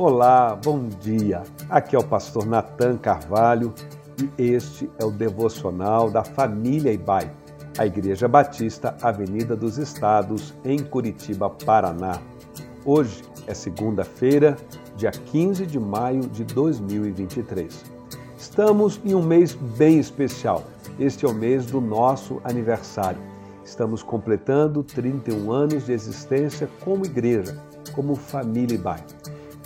Olá, bom dia. Aqui é o pastor Nathan Carvalho e este é o devocional da família Ibai, a Igreja Batista Avenida dos Estados, em Curitiba, Paraná. Hoje é segunda-feira, dia 15 de maio de 2023. Estamos em um mês bem especial. Este é o mês do nosso aniversário. Estamos completando 31 anos de existência como igreja, como família Ibai.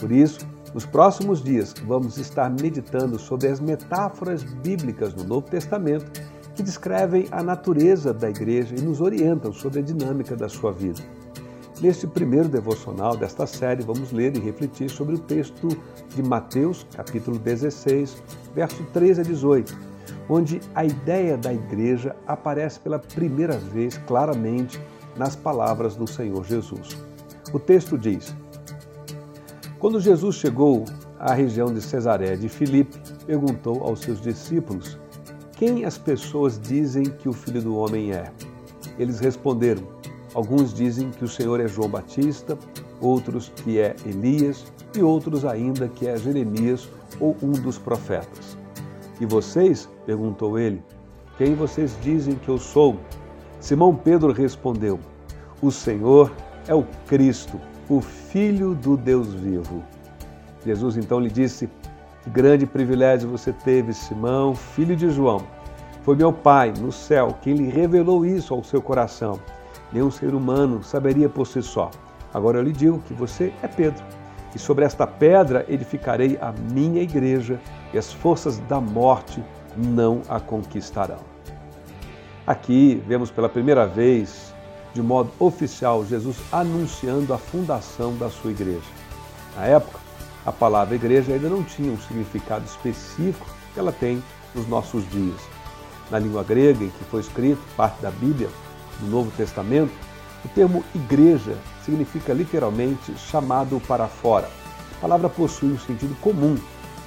Por isso, nos próximos dias, vamos estar meditando sobre as metáforas bíblicas no Novo Testamento que descrevem a natureza da igreja e nos orientam sobre a dinâmica da sua vida. Neste primeiro devocional desta série, vamos ler e refletir sobre o texto de Mateus, capítulo 16, verso 13 a 18, onde a ideia da igreja aparece pela primeira vez claramente nas palavras do Senhor Jesus. O texto diz: quando Jesus chegou à região de Cesaré de Filipe, perguntou aos seus discípulos: Quem as pessoas dizem que o filho do homem é? Eles responderam: Alguns dizem que o Senhor é João Batista, outros que é Elias e outros ainda que é Jeremias ou um dos profetas. E vocês? perguntou ele: Quem vocês dizem que eu sou? Simão Pedro respondeu: O Senhor é o Cristo o Filho do Deus vivo. Jesus então lhe disse: Que grande privilégio você teve, Simão, filho de João. Foi meu Pai no céu quem lhe revelou isso ao seu coração. Nenhum ser humano saberia por si só. Agora eu lhe digo que você é Pedro, e sobre esta pedra edificarei a minha igreja, e as forças da morte não a conquistarão. Aqui vemos pela primeira vez de modo oficial Jesus anunciando a fundação da sua igreja. Na época, a palavra igreja ainda não tinha um significado específico que ela tem nos nossos dias. Na língua grega em que foi escrito parte da Bíblia, do Novo Testamento, o termo igreja significa literalmente chamado para fora. A palavra possui um sentido comum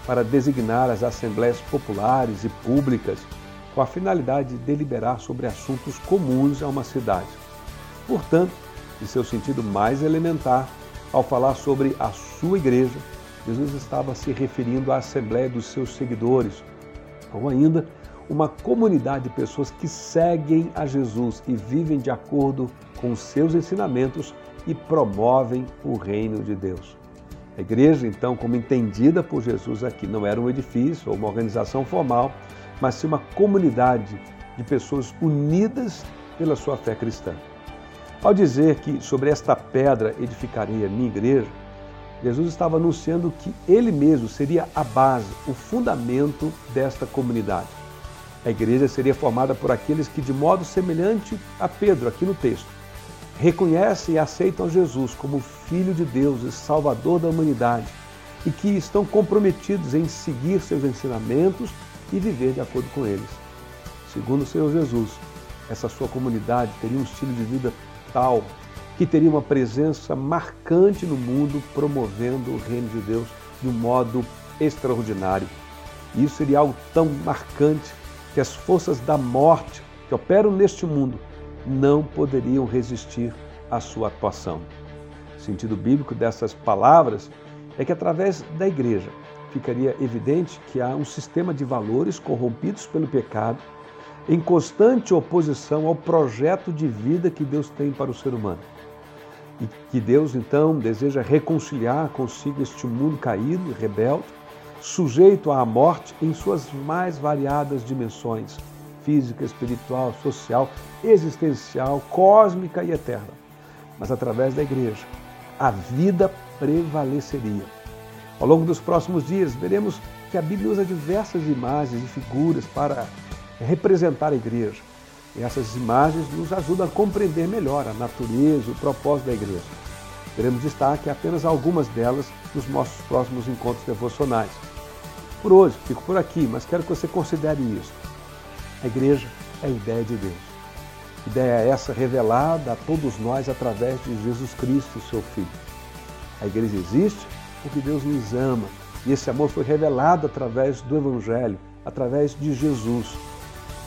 para designar as assembleias populares e públicas com a finalidade de deliberar sobre assuntos comuns a uma cidade. Portanto, de seu sentido mais elementar, ao falar sobre a sua igreja, Jesus estava se referindo à assembleia dos seus seguidores, ou ainda uma comunidade de pessoas que seguem a Jesus e vivem de acordo com seus ensinamentos e promovem o reino de Deus. A igreja, então, como entendida por Jesus aqui, não era um edifício ou uma organização formal, mas sim uma comunidade de pessoas unidas pela sua fé cristã. Ao dizer que sobre esta pedra edificarei a minha igreja, Jesus estava anunciando que ele mesmo seria a base, o fundamento desta comunidade. A igreja seria formada por aqueles que, de modo semelhante a Pedro, aqui no texto, reconhecem e aceitam Jesus como Filho de Deus e Salvador da humanidade e que estão comprometidos em seguir seus ensinamentos e viver de acordo com eles. Segundo o Senhor Jesus, essa sua comunidade teria um estilo de vida que teria uma presença marcante no mundo, promovendo o reino de Deus de um modo extraordinário. Isso seria algo tão marcante que as forças da morte que operam neste mundo não poderiam resistir à sua atuação. O sentido bíblico dessas palavras é que através da igreja ficaria evidente que há um sistema de valores corrompidos pelo pecado em constante oposição ao projeto de vida que Deus tem para o ser humano. E que Deus, então, deseja reconciliar consigo este mundo caído e rebelde, sujeito à morte em suas mais variadas dimensões física, espiritual, social, existencial, cósmica e eterna. Mas através da igreja, a vida prevaleceria. Ao longo dos próximos dias, veremos que a Bíblia usa diversas imagens e figuras para representar a igreja. E essas imagens nos ajudam a compreender melhor a natureza, o propósito da igreja. Teremos destaque apenas algumas delas nos nossos próximos encontros devocionais. Por hoje, fico por aqui, mas quero que você considere isso. A igreja é a ideia de Deus. Ideia é essa revelada a todos nós através de Jesus Cristo, seu Filho. A igreja existe porque Deus nos ama e esse amor foi revelado através do Evangelho, através de Jesus.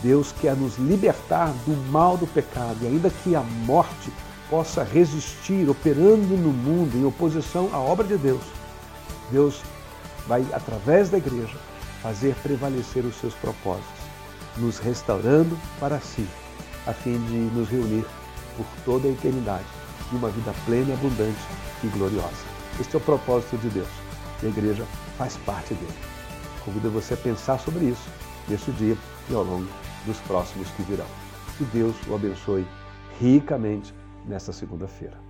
Deus quer nos libertar do mal do pecado, e ainda que a morte possa resistir, operando no mundo em oposição à obra de Deus, Deus vai, através da igreja, fazer prevalecer os seus propósitos, nos restaurando para si, a fim de nos reunir por toda a eternidade de uma vida plena, abundante e gloriosa. Este é o propósito de Deus e a igreja faz parte dele. Convido você a pensar sobre isso neste dia e ao longo dos próximos que virão. Que Deus o abençoe ricamente nesta segunda-feira.